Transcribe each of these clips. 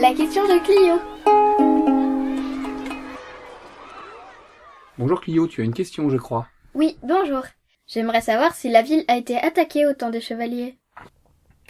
La question de Clio. Bonjour Clio, tu as une question, je crois. Oui, bonjour. J'aimerais savoir si la ville a été attaquée au temps des chevaliers.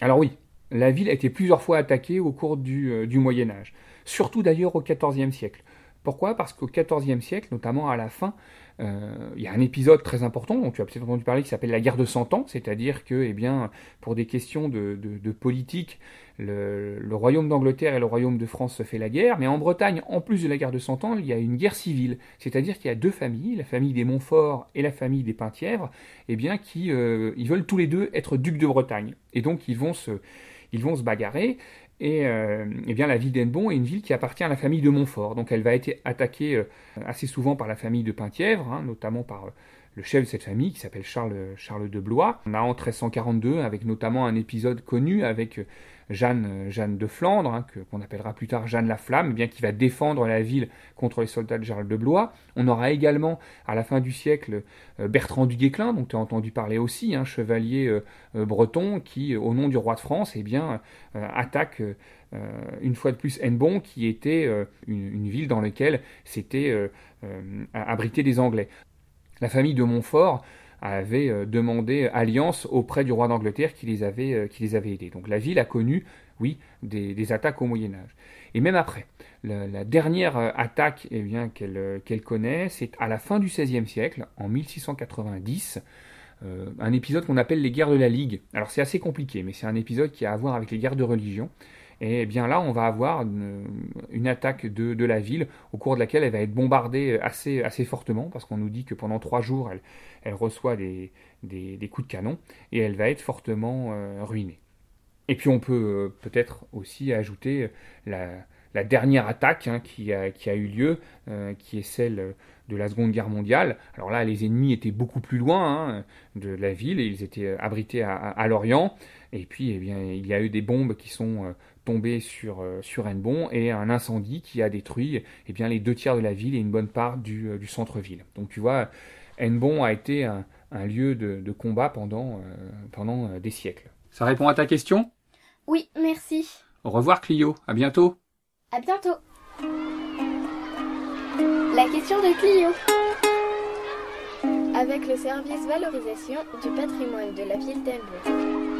Alors oui, la ville a été plusieurs fois attaquée au cours du, euh, du Moyen Âge, surtout d'ailleurs au XIVe siècle. Pourquoi? Parce qu'au XIVe siècle, notamment à la fin, euh, il y a un épisode très important dont tu as peut-être entendu parler qui s'appelle la guerre de Cent Ans, c'est-à-dire que, eh bien, pour des questions de, politique, le, le royaume d'Angleterre et le royaume de France se fait la guerre, mais en Bretagne, en plus de la guerre de Cent Ans, il y a une guerre civile, c'est-à-dire qu'il y a deux familles, la famille des Montfort et la famille des Penthièvres, eh bien, qui euh, ils veulent tous les deux être ducs de Bretagne, et donc ils vont se ils vont se bagarrer. Et euh, bien, la ville d'Enbon est une ville qui appartient à la famille de Montfort. Donc elle va être attaquée euh, assez souvent par la famille de Penthièvre, hein, notamment par euh, le chef de cette famille qui s'appelle Charles, Charles de Blois. On a en 1342 avec notamment un épisode connu avec Jeanne, euh, Jeanne de Flandre, hein, qu'on appellera plus tard Jeanne la Flamme, eh bien qui va défendre la ville contre les soldats de Charles de Blois. On aura également, à la fin du siècle, euh, Bertrand du Guesclin, dont tu as entendu parler aussi, un chevalier euh, breton qui, au nom du roi de France, eh attaque une fois de plus Hennebon, qui était une, ville dans laquelle s'étaient abrités des Anglais. La famille de Montfort avait euh, demandé alliance auprès du roi d'Angleterre qui les avait, euh, qui les avait aidés. Donc la ville a connu, oui, des, attaques au Moyen Âge. Et même après, la, dernière euh, attaque eh bien, qu'elle, qu'elle connaît, c'est à la fin du XVIe siècle, en 1690, un épisode qu'on appelle les guerres de la Ligue. Alors c'est assez compliqué, mais c'est un épisode qui a à voir avec les guerres de religion. Et bien là, on va avoir une, attaque de, la ville au cours de laquelle elle va être bombardée assez, assez fortement, parce qu'on nous dit que pendant trois jours, elle, elle reçoit des, des, coups de canon et elle va être fortement euh, ruinée. Et puis on peut euh, peut-être aussi ajouter la, la dernière attaque hein, qui, a, qui, a, eu lieu, euh, qui est celle de la Seconde Guerre mondiale. Alors là, les ennemis étaient beaucoup plus loin hein, de la ville et ils étaient abrités à, à, l'Orient. Et puis, eh bien, il y a eu des bombes qui sont tombées sur, sur Hennebon et un incendie qui a détruit eh bien, les deux tiers de la ville et une bonne part du, du centre-ville. Donc tu vois, Hennebon a été un, lieu de, combat pendant, euh, pendant euh, des siècles. Ça répond à ta question? Oui, merci. Au revoir Clio, à bientôt. À bientôt. La question de Clio. Avec le service valorisation du patrimoine de la ville d'Hennebon.